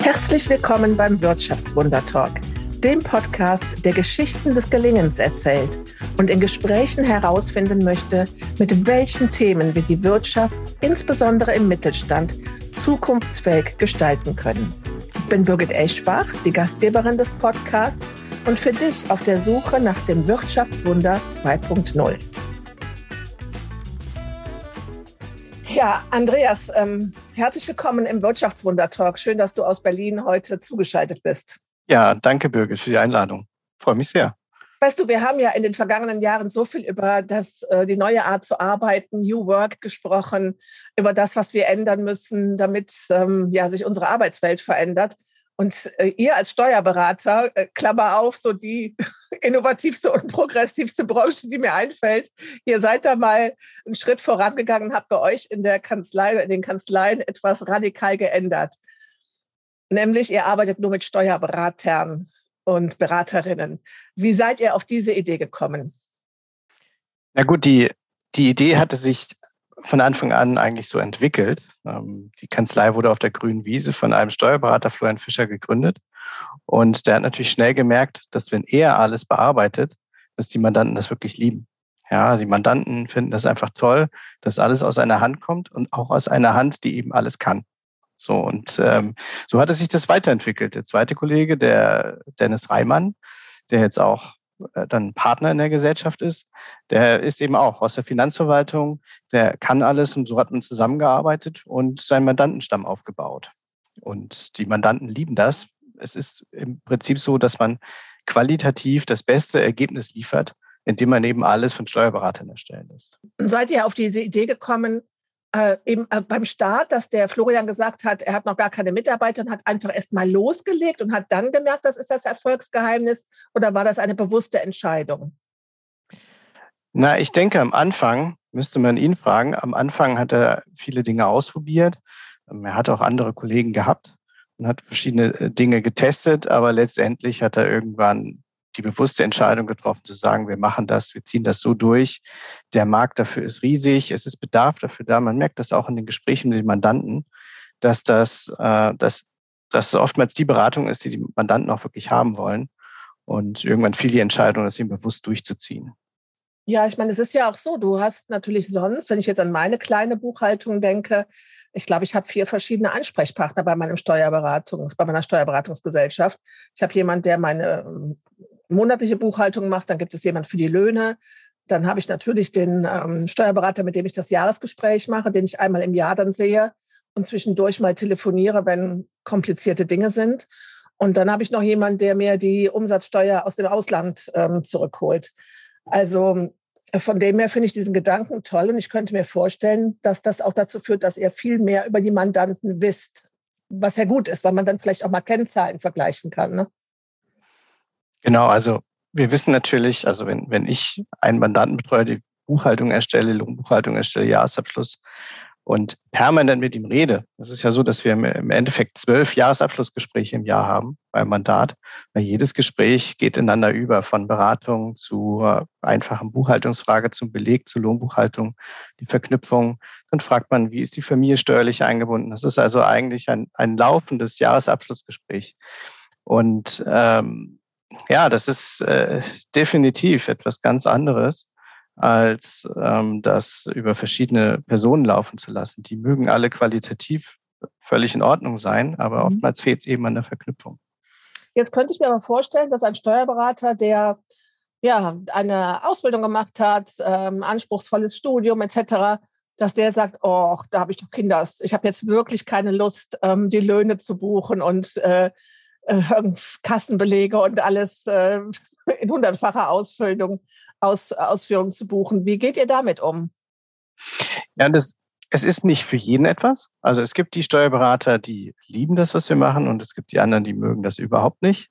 Herzlich willkommen beim Wirtschaftswunder Talk, dem Podcast, der Geschichten des Gelingens erzählt und in Gesprächen herausfinden möchte, mit welchen Themen wir die Wirtschaft, insbesondere im Mittelstand, zukunftsfähig gestalten können. Ich bin Birgit Eschbach, die Gastgeberin des Podcasts und für dich auf der Suche nach dem Wirtschaftswunder 2.0. Ja, Andreas, ähm, herzlich willkommen im Wirtschaftswunder Talk. Schön, dass du aus Berlin heute zugeschaltet bist. Ja, danke Birgit für die Einladung. Freue mich sehr. Weißt du, wir haben ja in den vergangenen Jahren so viel über das, äh, die neue Art zu arbeiten, New Work gesprochen, über das, was wir ändern müssen, damit ähm, ja, sich unsere Arbeitswelt verändert. Und äh, ihr als Steuerberater, äh, Klammer auf, so die innovativste und progressivste Branche, die mir einfällt, ihr seid da mal einen Schritt vorangegangen, habt bei euch in der Kanzlei, in den Kanzleien etwas radikal geändert. Nämlich, ihr arbeitet nur mit Steuerberatern und Beraterinnen. Wie seid ihr auf diese Idee gekommen? Na gut, die, die Idee hatte sich von Anfang an eigentlich so entwickelt. Ähm, die Kanzlei wurde auf der grünen Wiese von einem Steuerberater, Florian Fischer, gegründet. Und der hat natürlich schnell gemerkt, dass wenn er alles bearbeitet, dass die Mandanten das wirklich lieben. Ja, die Mandanten finden das einfach toll, dass alles aus einer Hand kommt und auch aus einer Hand, die eben alles kann. So, und ähm, so hat es sich das weiterentwickelt. Der zweite Kollege, der Dennis Reimann, der jetzt auch dann Partner in der Gesellschaft ist, der ist eben auch aus der Finanzverwaltung, der kann alles und so hat man zusammengearbeitet und seinen Mandantenstamm aufgebaut. Und die Mandanten lieben das. Es ist im Prinzip so, dass man qualitativ das beste Ergebnis liefert, indem man eben alles von Steuerberatern erstellen lässt. Seid ihr auf diese Idee gekommen, äh, eben äh, beim Start, dass der Florian gesagt hat, er hat noch gar keine Mitarbeiter und hat einfach erst mal losgelegt und hat dann gemerkt, das ist das Erfolgsgeheimnis oder war das eine bewusste Entscheidung? Na, ich denke, am Anfang müsste man ihn fragen. Am Anfang hat er viele Dinge ausprobiert. Ähm, er hat auch andere Kollegen gehabt und hat verschiedene äh, Dinge getestet, aber letztendlich hat er irgendwann die bewusste Entscheidung getroffen, zu sagen, wir machen das, wir ziehen das so durch. Der Markt dafür ist riesig, es ist Bedarf dafür da. Man merkt das auch in den Gesprächen mit den Mandanten, dass das, äh, dass, dass oftmals die Beratung ist, die die Mandanten auch wirklich haben wollen. Und irgendwann fiel die Entscheidung, das eben bewusst durchzuziehen. Ja, ich meine, es ist ja auch so, du hast natürlich sonst, wenn ich jetzt an meine kleine Buchhaltung denke, ich glaube, ich habe vier verschiedene Ansprechpartner bei meinem Steuerberatungs, bei meiner Steuerberatungsgesellschaft. Ich habe jemanden, der meine monatliche Buchhaltung macht, dann gibt es jemand für die Löhne. Dann habe ich natürlich den ähm, Steuerberater, mit dem ich das Jahresgespräch mache, den ich einmal im Jahr dann sehe und zwischendurch mal telefoniere, wenn komplizierte Dinge sind. Und dann habe ich noch jemanden, der mir die Umsatzsteuer aus dem Ausland ähm, zurückholt. Also von dem her finde ich diesen Gedanken toll und ich könnte mir vorstellen, dass das auch dazu führt, dass ihr viel mehr über die Mandanten wisst, was ja gut ist, weil man dann vielleicht auch mal Kennzahlen vergleichen kann. Ne? Genau, also wir wissen natürlich, also wenn, wenn ich einen Mandanten betreue, die Buchhaltung erstelle, Lohnbuchhaltung erstelle, Jahresabschluss und permanent mit ihm rede. Das ist ja so, dass wir im Endeffekt zwölf Jahresabschlussgespräche im Jahr haben beim Mandat, weil jedes Gespräch geht ineinander über, von Beratung zu einfachen Buchhaltungsfrage zum Beleg, zur Lohnbuchhaltung, die Verknüpfung. Dann fragt man, wie ist die Familie steuerlich eingebunden? Das ist also eigentlich ein, ein laufendes Jahresabschlussgespräch. Und ähm, ja, das ist äh, definitiv etwas ganz anderes, als ähm, das über verschiedene Personen laufen zu lassen. Die mögen alle qualitativ völlig in Ordnung sein, aber mhm. oftmals fehlt es eben an der Verknüpfung. Jetzt könnte ich mir aber vorstellen, dass ein Steuerberater, der ja eine Ausbildung gemacht hat, ähm, anspruchsvolles Studium etc., dass der sagt, oh, da habe ich doch Kinder, ich habe jetzt wirklich keine Lust, ähm, die Löhne zu buchen und äh, äh, Kassenbelege und alles äh, in hundertfacher Ausfüllung, Aus, Ausführung zu buchen. Wie geht ihr damit um? Ja, das, es ist nicht für jeden etwas. Also es gibt die Steuerberater, die lieben das, was wir machen, und es gibt die anderen, die mögen das überhaupt nicht.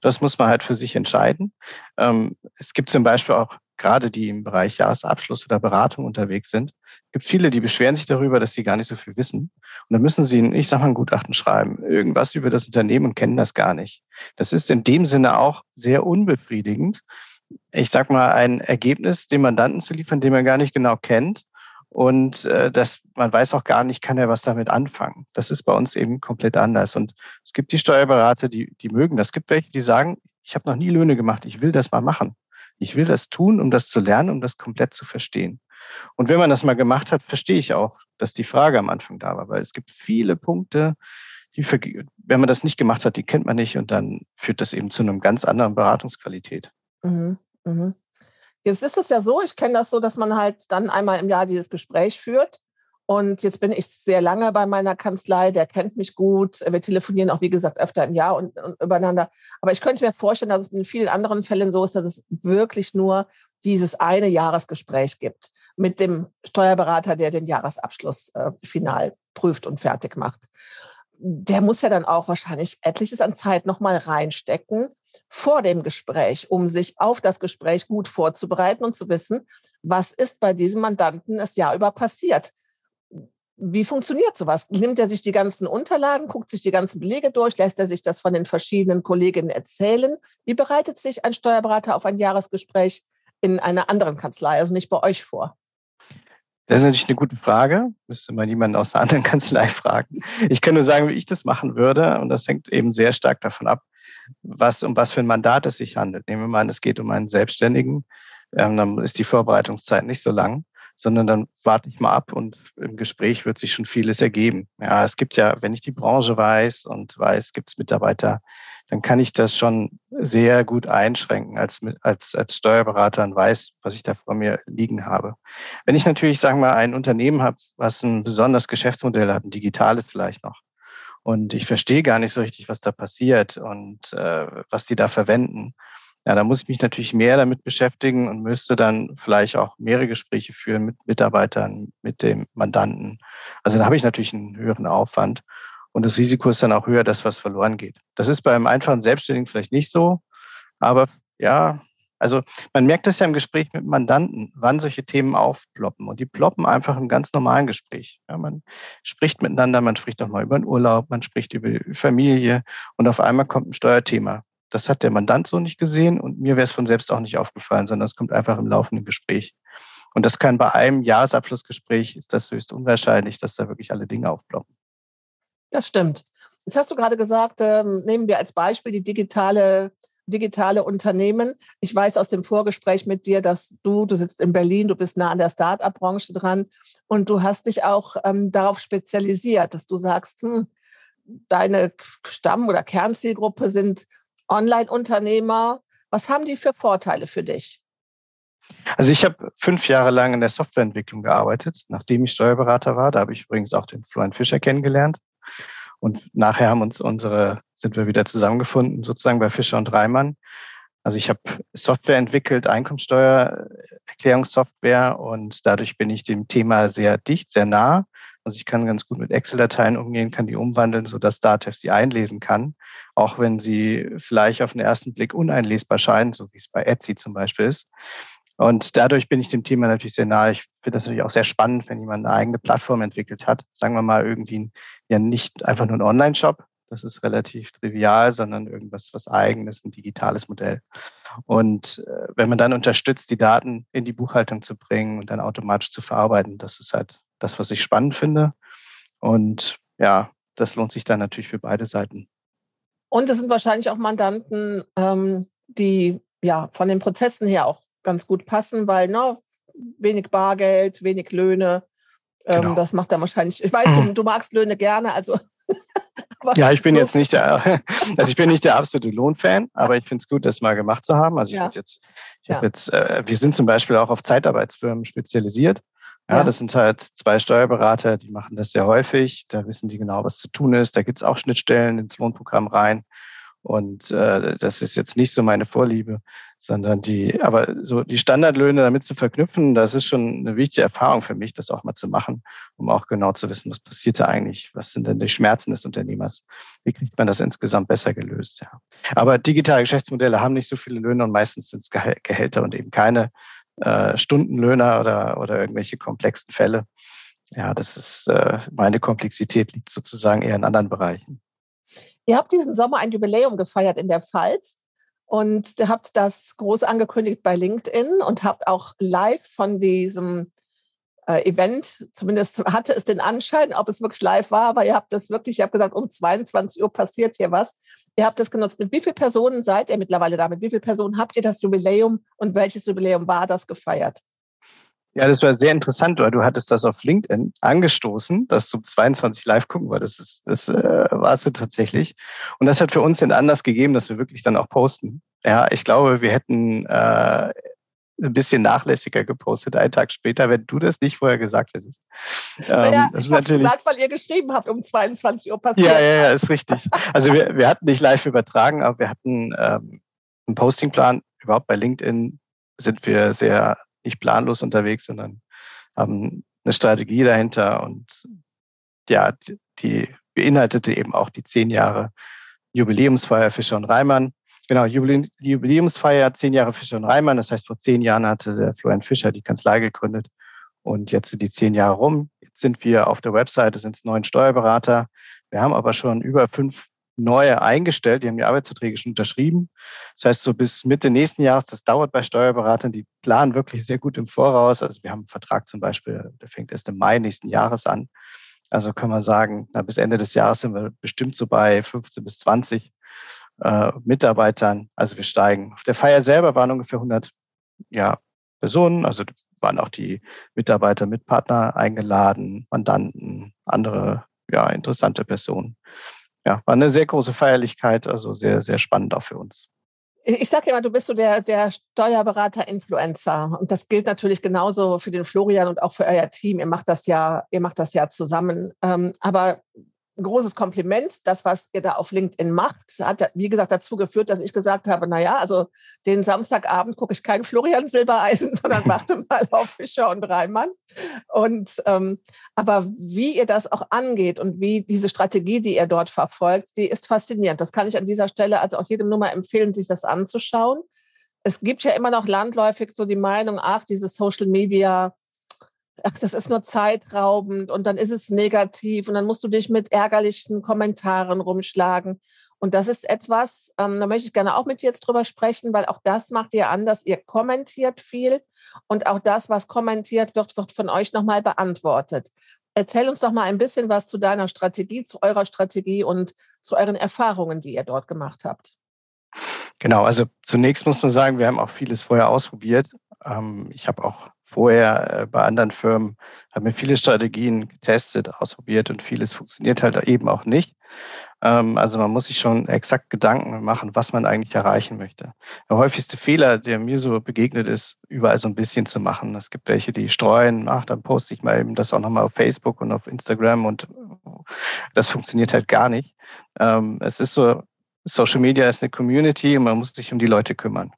Das muss man halt für sich entscheiden. Ähm, es gibt zum Beispiel auch gerade die im Bereich Jahresabschluss oder Beratung unterwegs sind, gibt viele, die beschweren sich darüber, dass sie gar nicht so viel wissen. Und dann müssen sie, ich sage mal, ein Gutachten schreiben, irgendwas über das Unternehmen und kennen das gar nicht. Das ist in dem Sinne auch sehr unbefriedigend, ich sag mal, ein Ergebnis dem Mandanten zu liefern, den man gar nicht genau kennt. Und äh, das, man weiß auch gar nicht, kann er was damit anfangen. Das ist bei uns eben komplett anders. Und es gibt die Steuerberater, die, die mögen das. Es gibt welche, die sagen, ich habe noch nie Löhne gemacht, ich will das mal machen. Ich will das tun, um das zu lernen, um das komplett zu verstehen. Und wenn man das mal gemacht hat, verstehe ich auch, dass die Frage am Anfang da war, weil es gibt viele Punkte, die, wenn man das nicht gemacht hat, die kennt man nicht und dann führt das eben zu einem ganz anderen Beratungsqualität. Mhm, mh. Jetzt ist es ja so, ich kenne das so, dass man halt dann einmal im Jahr dieses Gespräch führt. Und jetzt bin ich sehr lange bei meiner Kanzlei, der kennt mich gut. Wir telefonieren auch, wie gesagt, öfter im Jahr und, und übereinander. Aber ich könnte mir vorstellen, dass es in vielen anderen Fällen so ist, dass es wirklich nur dieses eine Jahresgespräch gibt mit dem Steuerberater, der den Jahresabschluss äh, final prüft und fertig macht der muss ja dann auch wahrscheinlich etliches an Zeit nochmal reinstecken vor dem Gespräch, um sich auf das Gespräch gut vorzubereiten und zu wissen, was ist bei diesem Mandanten das Jahr über passiert. Wie funktioniert sowas? Nimmt er sich die ganzen Unterlagen, guckt sich die ganzen Belege durch, lässt er sich das von den verschiedenen Kolleginnen erzählen? Wie bereitet sich ein Steuerberater auf ein Jahresgespräch in einer anderen Kanzlei, also nicht bei euch vor? Das ist natürlich eine gute Frage. Müsste man jemanden aus einer anderen Kanzlei fragen. Ich kann nur sagen, wie ich das machen würde. Und das hängt eben sehr stark davon ab, was, um was für ein Mandat es sich handelt. Nehmen wir mal an, es geht um einen Selbstständigen. Ähm, dann ist die Vorbereitungszeit nicht so lang sondern dann warte ich mal ab und im Gespräch wird sich schon vieles ergeben. Ja, es gibt ja, wenn ich die Branche weiß und weiß, gibt es Mitarbeiter, dann kann ich das schon sehr gut einschränken als, als, als Steuerberater und weiß, was ich da vor mir liegen habe. Wenn ich natürlich, sagen wir mal, ein Unternehmen habe, was ein besonderes Geschäftsmodell hat, ein digitales vielleicht noch, und ich verstehe gar nicht so richtig, was da passiert und äh, was die da verwenden, ja, da muss ich mich natürlich mehr damit beschäftigen und müsste dann vielleicht auch mehrere Gespräche führen mit Mitarbeitern, mit dem Mandanten. Also da habe ich natürlich einen höheren Aufwand und das Risiko ist dann auch höher, dass was verloren geht. Das ist beim einfachen Selbstständigen vielleicht nicht so, aber ja, also man merkt das ja im Gespräch mit Mandanten, wann solche Themen aufploppen. Und die ploppen einfach im ganz normalen Gespräch. Ja, man spricht miteinander, man spricht nochmal über den Urlaub, man spricht über Familie und auf einmal kommt ein Steuerthema. Das hat der Mandant so nicht gesehen und mir wäre es von selbst auch nicht aufgefallen, sondern es kommt einfach im laufenden Gespräch. Und das kann bei einem Jahresabschlussgespräch, ist das höchst unwahrscheinlich, dass da wirklich alle Dinge aufploppen. Das stimmt. Jetzt hast du gerade gesagt, ähm, nehmen wir als Beispiel die digitale, digitale Unternehmen. Ich weiß aus dem Vorgespräch mit dir, dass du, du sitzt in Berlin, du bist nah an der Start-up-Branche dran und du hast dich auch ähm, darauf spezialisiert, dass du sagst, hm, deine Stamm- oder Kernzielgruppe sind Online-Unternehmer. Was haben die für Vorteile für dich? Also ich habe fünf Jahre lang in der Softwareentwicklung gearbeitet, nachdem ich Steuerberater war. Da habe ich übrigens auch den Florian Fischer kennengelernt. Und nachher haben uns unsere, sind wir wieder zusammengefunden, sozusagen bei Fischer und Reimann. Also ich habe Software entwickelt, Einkommensteuererklärungssoftware und dadurch bin ich dem Thema sehr dicht, sehr nah. Also ich kann ganz gut mit Excel-Dateien umgehen, kann die umwandeln, sodass Datev sie einlesen kann, auch wenn sie vielleicht auf den ersten Blick uneinlesbar scheinen, so wie es bei Etsy zum Beispiel ist. Und dadurch bin ich dem Thema natürlich sehr nahe. Ich finde das natürlich auch sehr spannend, wenn jemand eine eigene Plattform entwickelt hat. Sagen wir mal irgendwie ja nicht einfach nur ein Online-Shop, das ist relativ trivial, sondern irgendwas was eigenes, ein digitales Modell. Und äh, wenn man dann unterstützt, die Daten in die Buchhaltung zu bringen und dann automatisch zu verarbeiten, das ist halt das, was ich spannend finde. Und ja, das lohnt sich dann natürlich für beide Seiten. Und es sind wahrscheinlich auch Mandanten, ähm, die ja von den Prozessen her auch ganz gut passen, weil ne, wenig Bargeld, wenig Löhne. Ähm, genau. Das macht dann wahrscheinlich, ich weiß, du, du magst Löhne gerne, also ja, ich bin so jetzt nicht der, also ich bin nicht der absolute Lohnfan, aber ich finde es gut, das mal gemacht zu haben. Also ich ja. jetzt, ich ja. habe jetzt, äh, wir sind zum Beispiel auch auf Zeitarbeitsfirmen spezialisiert. Ja, ja, das sind halt zwei Steuerberater, die machen das sehr häufig. Da wissen die genau, was zu tun ist. Da gibt es auch Schnittstellen ins Lohnprogramm rein. Und äh, das ist jetzt nicht so meine Vorliebe, sondern die, aber so die Standardlöhne damit zu verknüpfen, das ist schon eine wichtige Erfahrung für mich, das auch mal zu machen, um auch genau zu wissen, was passiert da eigentlich, was sind denn die Schmerzen des Unternehmers, wie kriegt man das insgesamt besser gelöst. Ja. Aber digitale Geschäftsmodelle haben nicht so viele Löhne und meistens sind es Gehälter und eben keine äh, Stundenlöhner oder, oder irgendwelche komplexen Fälle. Ja, das ist äh, meine Komplexität liegt sozusagen eher in anderen Bereichen. Ihr habt diesen Sommer ein Jubiläum gefeiert in der Pfalz. und ihr habt das groß angekündigt bei LinkedIn und habt auch live von diesem äh, Event, zumindest hatte es den Anschein, ob es wirklich live war, aber ihr habt das wirklich, ich habe gesagt, um 22 Uhr passiert hier was. Ihr habt das genutzt. Mit wie vielen Personen seid ihr mittlerweile da? Mit wie vielen Personen habt ihr das Jubiläum und welches Jubiläum war das gefeiert? Ja, das war sehr interessant, weil du hattest das auf LinkedIn angestoßen, dass du 22 live gucken wolltest. Das, das äh, warst du tatsächlich. Und das hat für uns den Anlass gegeben, dass wir wirklich dann auch posten. Ja, ich glaube, wir hätten äh, ein bisschen nachlässiger gepostet, einen Tag später, wenn du das nicht vorher gesagt hättest. Ähm, ja, das ich habe gesagt, weil ihr geschrieben habt, um 22 Uhr passiert. Ja, ja, ja, ist richtig. Also wir, wir hatten nicht live übertragen, aber wir hatten ähm, einen Postingplan. Überhaupt bei LinkedIn sind wir sehr nicht planlos unterwegs, sondern haben eine Strategie dahinter und ja, die beinhaltete eben auch die zehn Jahre Jubiläumsfeier Fischer und Reimann. Genau, Jubiläumsfeier, zehn Jahre Fischer und Reimann. Das heißt, vor zehn Jahren hatte der Florian Fischer die Kanzlei gegründet und jetzt sind die zehn Jahre rum. Jetzt sind wir auf der Webseite, sind es neun Steuerberater. Wir haben aber schon über fünf neue eingestellt, die haben die Arbeitsverträge schon unterschrieben. Das heißt, so bis Mitte nächsten Jahres, das dauert bei Steuerberatern, die planen wirklich sehr gut im Voraus. Also wir haben einen Vertrag zum Beispiel, der fängt erst im Mai nächsten Jahres an. Also kann man sagen, na, bis Ende des Jahres sind wir bestimmt so bei 15 bis 20 äh, Mitarbeitern. Also wir steigen. Auf der Feier selber waren ungefähr 100 ja, Personen, also waren auch die Mitarbeiter, Mitpartner eingeladen, Mandanten, andere ja, interessante Personen ja, war eine sehr große Feierlichkeit, also sehr, sehr spannend auch für uns. Ich sage immer, du bist so der, der Steuerberater-Influencer. Und das gilt natürlich genauso für den Florian und auch für euer Team. Ihr macht das ja, ihr macht das ja zusammen. Ähm, aber ein großes Kompliment. Das, was ihr da auf LinkedIn macht, hat, wie gesagt, dazu geführt, dass ich gesagt habe, naja, also den Samstagabend gucke ich kein Florian Silbereisen, sondern warte mal auf Fischer und Reimann. Und ähm, aber wie ihr das auch angeht und wie diese Strategie, die ihr dort verfolgt, die ist faszinierend. Das kann ich an dieser Stelle also auch jedem nur mal empfehlen, sich das anzuschauen. Es gibt ja immer noch landläufig so die Meinung, ach, diese Social Media, ach, das ist nur zeitraubend und dann ist es negativ und dann musst du dich mit ärgerlichen Kommentaren rumschlagen. Und das ist etwas, ähm, da möchte ich gerne auch mit dir jetzt drüber sprechen, weil auch das macht ihr anders. Ihr kommentiert viel und auch das, was kommentiert wird, wird von euch nochmal beantwortet. Erzähl uns doch mal ein bisschen was zu deiner Strategie, zu eurer Strategie und zu euren Erfahrungen, die ihr dort gemacht habt. Genau, also zunächst muss man sagen, wir haben auch vieles vorher ausprobiert. Ähm, ich habe auch vorher äh, bei anderen Firmen, haben wir viele Strategien getestet, ausprobiert und vieles funktioniert halt eben auch nicht. Ähm, also man muss sich schon exakt Gedanken machen, was man eigentlich erreichen möchte. Der häufigste Fehler, der mir so begegnet ist, überall so ein bisschen zu machen. Es gibt welche, die streuen, ach, dann poste ich mal eben das auch nochmal auf Facebook und auf Instagram und das funktioniert halt gar nicht. Ähm, es ist so, Social Media ist eine Community und man muss sich um die Leute kümmern.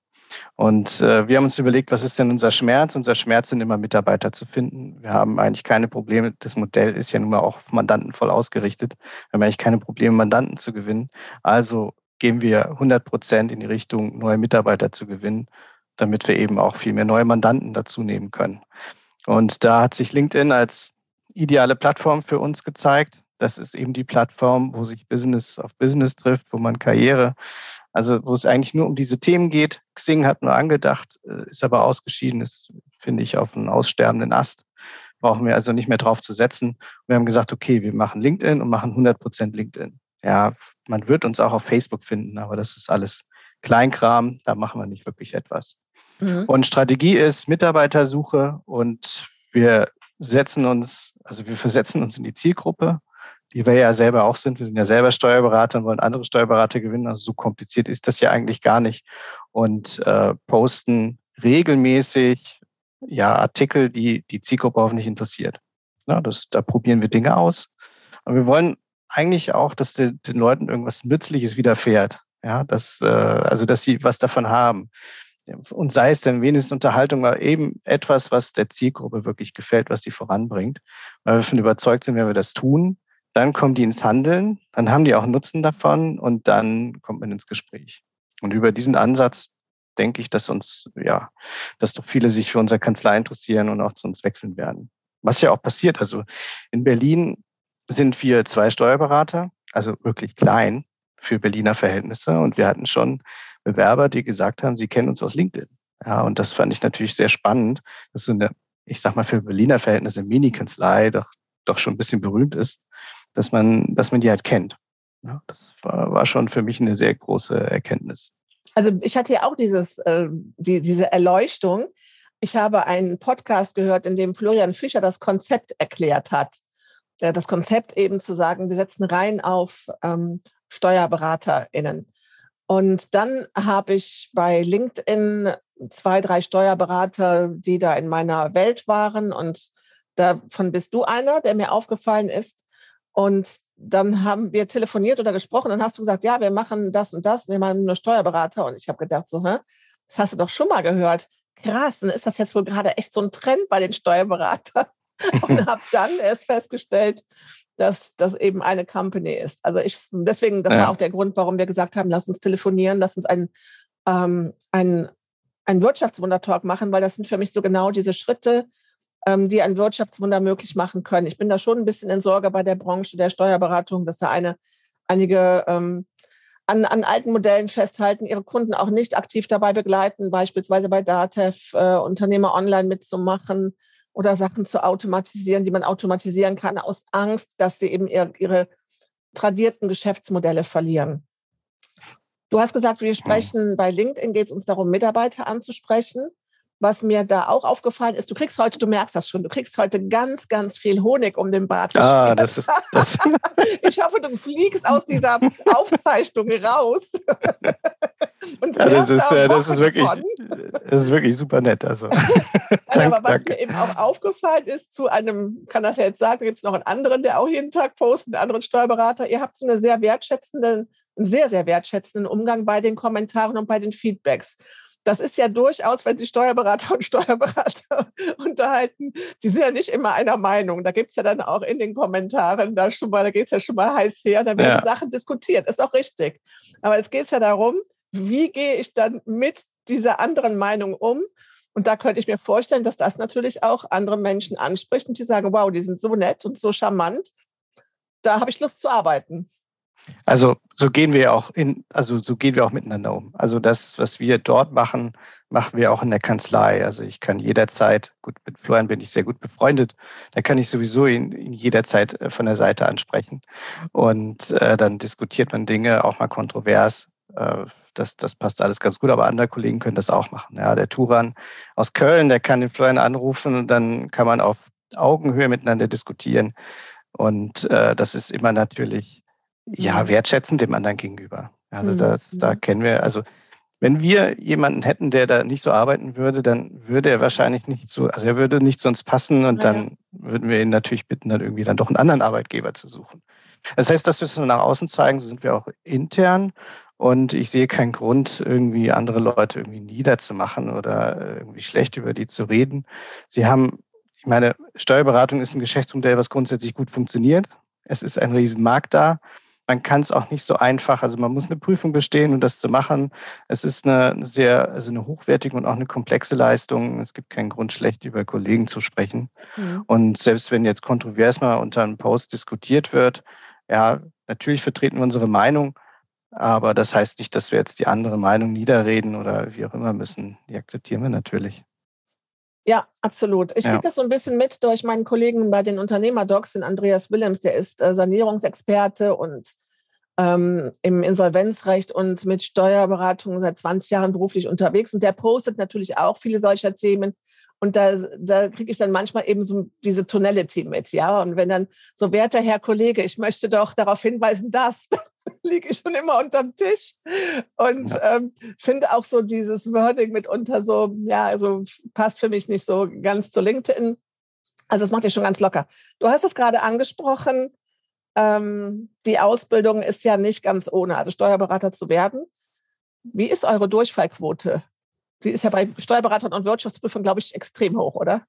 Und äh, wir haben uns überlegt, was ist denn unser Schmerz? Unser Schmerz sind immer Mitarbeiter zu finden. Wir haben eigentlich keine Probleme. Das Modell ist ja nun mal auch auf Mandanten voll ausgerichtet. Wir haben eigentlich keine Probleme, Mandanten zu gewinnen. Also gehen wir 100 Prozent in die Richtung, neue Mitarbeiter zu gewinnen, damit wir eben auch viel mehr neue Mandanten dazu nehmen können. Und da hat sich LinkedIn als ideale Plattform für uns gezeigt. Das ist eben die Plattform, wo sich Business auf Business trifft, wo man Karriere also wo es eigentlich nur um diese Themen geht. Xing hat nur angedacht, äh, ist aber ausgeschieden, ist, finde ich, auf einen aussterbenden Ast. Brauchen wir also nicht mehr drauf zu setzen. Wir haben gesagt, okay, wir machen LinkedIn und machen 100 Prozent LinkedIn. Ja, man wird uns auch auf Facebook finden, aber das ist alles Kleinkram, da machen wir nicht wirklich etwas. Mhm. Und Strategie ist Mitarbeitersuche und wir setzen uns, also wir versetzen uns in die Zielgruppe die wir ja selber auch sind. Wir sind ja selber Steuerberater und wollen andere Steuerberater gewinnen. Also so kompliziert ist das ja eigentlich gar nicht. Und äh, posten regelmäßig ja Artikel, die die Zielgruppe hoffentlich interessiert. Ja, das, da probieren wir Dinge aus. Und wir wollen eigentlich auch, dass die, den Leuten irgendwas Nützliches widerfährt. Ja, dass, äh, also dass sie was davon haben. Und sei es denn wenigstens Unterhaltung, aber eben etwas, was der Zielgruppe wirklich gefällt, was sie voranbringt. Weil wir davon überzeugt sind, wenn wir das tun, dann kommen die ins Handeln, dann haben die auch Nutzen davon und dann kommt man ins Gespräch. Und über diesen Ansatz denke ich, dass uns, ja, dass doch viele sich für unsere Kanzlei interessieren und auch zu uns wechseln werden. Was ja auch passiert. Also in Berlin sind wir zwei Steuerberater, also wirklich klein, für Berliner Verhältnisse. Und wir hatten schon Bewerber, die gesagt haben, sie kennen uns aus LinkedIn. Ja, und das fand ich natürlich sehr spannend, dass so eine, ich sag mal, für Berliner Verhältnisse Mini-Kanzlei doch, doch schon ein bisschen berühmt ist, dass man, dass man die halt kennt. Ja, das war, war schon für mich eine sehr große Erkenntnis. Also ich hatte ja auch dieses, äh, die, diese Erleuchtung. Ich habe einen Podcast gehört, in dem Florian Fischer das Konzept erklärt hat. Das Konzept eben zu sagen, wir setzen rein auf ähm, SteuerberaterInnen. Und dann habe ich bei LinkedIn zwei, drei Steuerberater, die da in meiner Welt waren. Und davon bist du einer, der mir aufgefallen ist. Und dann haben wir telefoniert oder gesprochen. Dann hast du gesagt, ja, wir machen das und das. Wir machen nur Steuerberater. Und ich habe gedacht, so, hä? Das hast du doch schon mal gehört. Krass, dann ist das jetzt wohl gerade echt so ein Trend bei den Steuerberatern. und habe dann erst festgestellt, dass das eben eine Company ist. Also ich, deswegen, das ja. war auch der Grund, warum wir gesagt haben, lass uns telefonieren, lass uns einen, ähm, einen, einen Wirtschaftswunder-Talk machen, weil das sind für mich so genau diese Schritte, ähm, die ein Wirtschaftswunder möglich machen können. Ich bin da schon ein bisschen in Sorge bei der Branche der Steuerberatung, dass da eine, einige ähm, an, an alten Modellen festhalten, ihre Kunden auch nicht aktiv dabei begleiten, beispielsweise bei DATEV, äh, Unternehmer online mitzumachen oder Sachen zu automatisieren, die man automatisieren kann, aus Angst, dass sie eben ihre, ihre tradierten Geschäftsmodelle verlieren. Du hast gesagt, wir hm. sprechen bei LinkedIn, geht es uns darum, Mitarbeiter anzusprechen was mir da auch aufgefallen ist, du kriegst heute, du merkst das schon, du kriegst heute ganz, ganz viel Honig um den Bart. Ah, das ist das. ich hoffe, du fliegst aus dieser Aufzeichnung raus. Und ja, das ist, äh, das ist wirklich, das ist wirklich super nett. Also. Dank, aber was danke. mir eben auch aufgefallen ist, zu einem, kann das ja jetzt sagen, gibt es noch einen anderen, der auch jeden Tag postet, einen anderen Steuerberater. Ihr habt so eine sehr wertschätzende, einen sehr, sehr wertschätzenden Umgang bei den Kommentaren und bei den Feedbacks das ist ja durchaus, wenn sich Steuerberater und Steuerberater unterhalten, die sind ja nicht immer einer Meinung. Da gibt es ja dann auch in den Kommentaren, da schon mal, da geht es ja schon mal heiß her, da werden ja. Sachen diskutiert. Ist auch richtig. Aber es geht ja darum, wie gehe ich dann mit dieser anderen Meinung um? Und da könnte ich mir vorstellen, dass das natürlich auch andere Menschen anspricht und die sagen, wow, die sind so nett und so charmant. Da habe ich Lust zu arbeiten. Also so gehen wir auch in, also so gehen wir auch miteinander um. Also das, was wir dort machen, machen wir auch in der Kanzlei. Also ich kann jederzeit, gut, mit Florian bin ich sehr gut befreundet, da kann ich sowieso ihn, ihn jederzeit äh, von der Seite ansprechen. Und äh, dann diskutiert man Dinge auch mal kontrovers. Äh, das, das passt alles ganz gut, aber andere Kollegen können das auch machen. Ja, der Turan aus Köln, der kann den Florian anrufen und dann kann man auf Augenhöhe miteinander diskutieren. Und äh, das ist immer natürlich ja, mhm. wertschätzend dem anderen gegenüber. Also mhm. das, da kennen wir, also wenn wir jemanden hätten, der da nicht so arbeiten würde, dann würde er wahrscheinlich nicht so, also er würde nicht zu uns passen und ja. dann würden wir ihn natürlich bitten, dann irgendwie dann doch einen anderen Arbeitgeber zu suchen. Das heißt, das müssen wir nach außen zeigen, so sind wir auch intern. Und ich sehe keinen Grund, irgendwie andere Leute irgendwie niederzumachen oder irgendwie schlecht über die zu reden. Sie haben, ich meine, Steuerberatung ist ein Geschäftsmodell, was grundsätzlich gut funktioniert. Es ist ein Riesenmarkt da man kann es auch nicht so einfach. Also man muss eine Prüfung bestehen, um das zu machen. Es ist eine sehr, also eine hochwertige und auch eine komplexe Leistung. Es gibt keinen Grund, schlecht über Kollegen zu sprechen. Mhm. Und selbst wenn jetzt kontrovers mal unter einem Post diskutiert wird, ja, natürlich vertreten wir unsere Meinung, aber das heißt nicht, dass wir jetzt die andere Meinung niederreden oder wie auch immer müssen. Die akzeptieren wir natürlich. Ja, absolut. Ich ja. kriege das so ein bisschen mit durch meinen Kollegen bei den Unternehmerdocs, den Andreas Willems, der ist äh, Sanierungsexperte und ähm, im Insolvenzrecht und mit Steuerberatung seit 20 Jahren beruflich unterwegs. Und der postet natürlich auch viele solcher Themen. Und da, da kriege ich dann manchmal eben so diese Tonality mit, ja. Und wenn dann so, werter Herr Kollege, ich möchte doch darauf hinweisen, dass, liege ich schon immer unterm Tisch und ja. ähm, finde auch so dieses Wording mitunter so, ja, also passt für mich nicht so ganz zu LinkedIn. Also das macht ihr schon ganz locker. Du hast es gerade angesprochen, ähm, die Ausbildung ist ja nicht ganz ohne, also Steuerberater zu werden. Wie ist eure Durchfallquote? Die ist ja bei Steuerberatern und Wirtschaftsprüfern, glaube ich, extrem hoch, oder?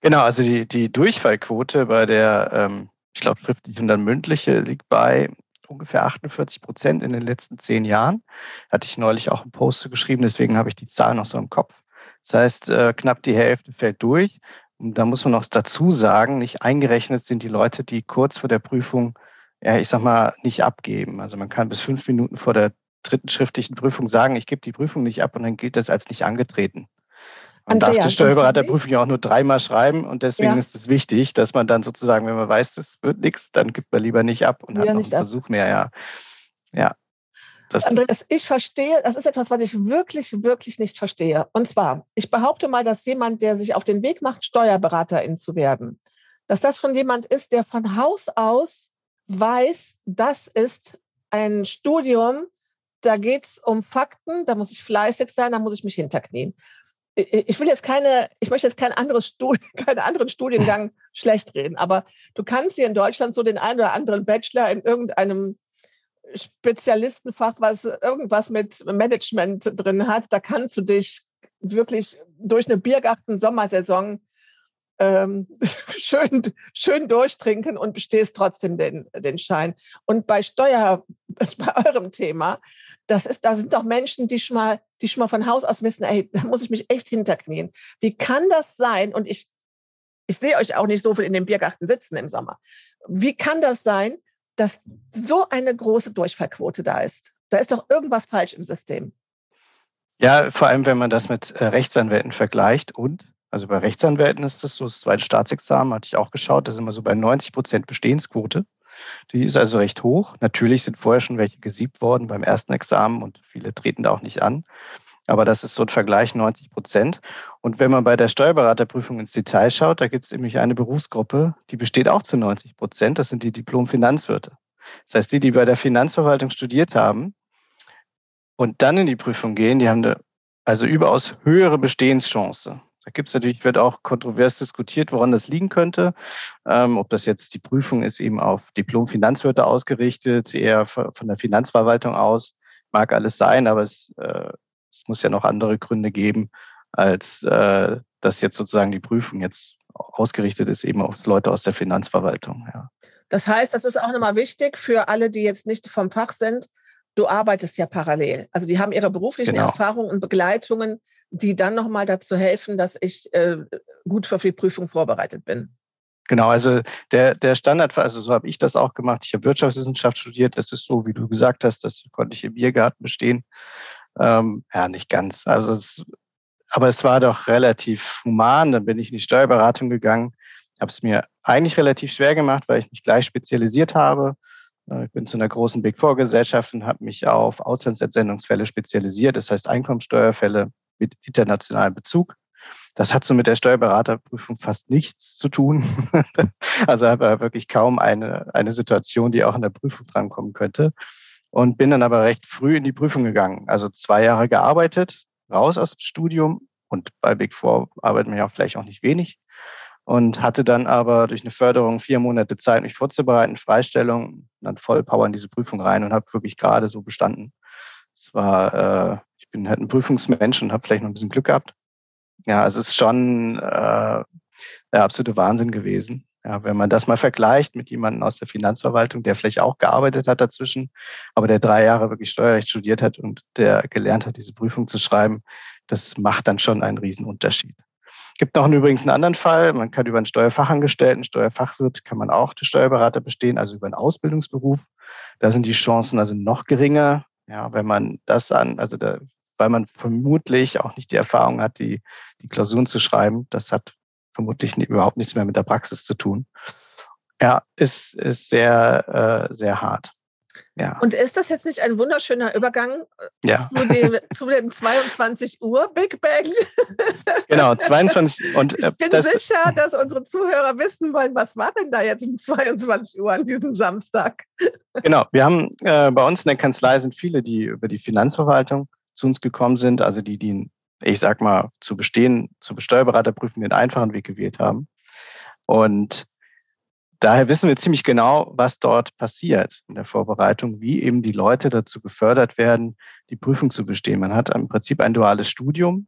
Genau, also die, die Durchfallquote bei der, ähm, ich glaube, schriftliche und dann mündliche liegt bei ungefähr 48 Prozent in den letzten zehn Jahren. Hatte ich neulich auch einen Post geschrieben, deswegen habe ich die Zahl noch so im Kopf. Das heißt, äh, knapp die Hälfte fällt durch. Und da muss man noch dazu sagen, nicht eingerechnet sind die Leute, die kurz vor der Prüfung ja, ich sag mal, nicht abgeben. Also man kann bis fünf Minuten vor der dritten schriftlichen Prüfung sagen, ich gebe die Prüfung nicht ab und dann gilt das als nicht angetreten. Man Andrea, darf die Steuerberaterprüfung ja auch nur dreimal schreiben und deswegen ja. ist es wichtig, dass man dann sozusagen, wenn man weiß, das wird nichts, dann gibt man lieber nicht ab und ja, hat noch einen Versuch mehr, ja. Ja. Das Andreas, ich verstehe, das ist etwas, was ich wirklich, wirklich nicht verstehe. Und zwar, ich behaupte mal, dass jemand, der sich auf den Weg macht, Steuerberaterin zu werden, dass das schon jemand ist, der von Haus aus weiß, das ist ein Studium, da geht es um Fakten, da muss ich fleißig sein, da muss ich mich hinterknien. Ich will jetzt keine, ich möchte jetzt kein anderes Studi keinen anderen Studiengang schlecht reden, aber du kannst hier in Deutschland so den einen oder anderen Bachelor in irgendeinem Spezialistenfach, was irgendwas mit Management drin hat, da kannst du dich wirklich durch eine Biergarten-Sommersaison ähm, schön, schön durchtrinken und bestehst trotzdem den, den Schein. Und bei Steuer, bei eurem Thema, das ist, da sind doch Menschen, die schon mal, die schon mal von Haus aus wissen, ey, da muss ich mich echt hinterknien. Wie kann das sein? Und ich, ich sehe euch auch nicht so viel in dem Biergarten sitzen im Sommer. Wie kann das sein, dass so eine große Durchfallquote da ist? Da ist doch irgendwas falsch im System. Ja, vor allem, wenn man das mit äh, Rechtsanwälten vergleicht und also bei Rechtsanwälten ist das so, das zweite Staatsexamen hatte ich auch geschaut, da sind wir so bei 90 Prozent Bestehensquote. Die ist also recht hoch. Natürlich sind vorher schon welche gesiebt worden beim ersten Examen und viele treten da auch nicht an. Aber das ist so ein Vergleich 90 Prozent. Und wenn man bei der Steuerberaterprüfung ins Detail schaut, da gibt es nämlich eine Berufsgruppe, die besteht auch zu 90 Prozent. Das sind die Diplom-Finanzwirte. Das heißt, die, die bei der Finanzverwaltung studiert haben und dann in die Prüfung gehen, die haben eine also überaus höhere Bestehenschance. Da gibt es natürlich, wird auch kontrovers diskutiert, woran das liegen könnte. Ähm, ob das jetzt die Prüfung ist eben auf Diplom-Finanzwirte ausgerichtet, eher von der Finanzverwaltung aus, mag alles sein, aber es, äh, es muss ja noch andere Gründe geben, als äh, dass jetzt sozusagen die Prüfung jetzt ausgerichtet ist, eben auf Leute aus der Finanzverwaltung. Ja. Das heißt, das ist auch nochmal wichtig für alle, die jetzt nicht vom Fach sind. Du arbeitest ja parallel. Also die haben ihre beruflichen genau. Erfahrungen und Begleitungen die dann nochmal dazu helfen, dass ich äh, gut für die Prüfung vorbereitet bin. Genau, also der, der Standard, also so habe ich das auch gemacht. Ich habe Wirtschaftswissenschaft studiert. Das ist so, wie du gesagt hast, das konnte ich im Biergarten bestehen. Ähm, ja, nicht ganz. Also es, aber es war doch relativ human. Dann bin ich in die Steuerberatung gegangen, habe es mir eigentlich relativ schwer gemacht, weil ich mich gleich spezialisiert habe. Äh, ich bin zu einer großen Big Four Gesellschaft und habe mich auf Auslandsentsendungsfälle spezialisiert, das heißt Einkommensteuerfälle, mit internationalem Bezug. Das hat so mit der Steuerberaterprüfung fast nichts zu tun. also habe wirklich kaum eine, eine Situation, die auch in der Prüfung drankommen könnte. Und bin dann aber recht früh in die Prüfung gegangen. Also zwei Jahre gearbeitet, raus aus dem Studium. Und bei Big Four arbeitet man ja auch vielleicht auch nicht wenig. Und hatte dann aber durch eine Förderung vier Monate Zeit, mich vorzubereiten, Freistellung, dann voll Power in diese Prüfung rein und habe wirklich gerade so bestanden. Es war äh, bin halt ein Prüfungsmensch und habe vielleicht noch ein bisschen Glück gehabt. Ja, es ist schon äh, der absolute Wahnsinn gewesen. Ja, wenn man das mal vergleicht mit jemandem aus der Finanzverwaltung, der vielleicht auch gearbeitet hat dazwischen, aber der drei Jahre wirklich Steuerrecht studiert hat und der gelernt hat, diese Prüfung zu schreiben, das macht dann schon einen Riesenunterschied. Gibt noch einen, übrigens einen anderen Fall. Man kann über einen Steuerfachangestellten, Steuerfachwirt, kann man auch den Steuerberater bestehen, also über einen Ausbildungsberuf. Da sind die Chancen also noch geringer. Ja, wenn man das an, also da weil man vermutlich auch nicht die Erfahrung hat, die, die Klausuren zu schreiben. Das hat vermutlich nie, überhaupt nichts mehr mit der Praxis zu tun. Ja, ist, ist sehr, äh, sehr hart. Ja. Und ist das jetzt nicht ein wunderschöner Übergang äh, ja. zu, dem, zu dem 22 Uhr Big Bang? Genau, 22 und Ich äh, bin das, sicher, dass unsere Zuhörer wissen wollen, was war denn da jetzt um 22 Uhr an diesem Samstag? Genau, wir haben äh, bei uns in der Kanzlei sind viele, die über die Finanzverwaltung zu uns gekommen sind, also die, die, ich sag mal, zu bestehen, zu Steuerberaterprüfung den einfachen Weg gewählt haben. Und daher wissen wir ziemlich genau, was dort passiert in der Vorbereitung, wie eben die Leute dazu gefördert werden, die Prüfung zu bestehen. Man hat im Prinzip ein duales Studium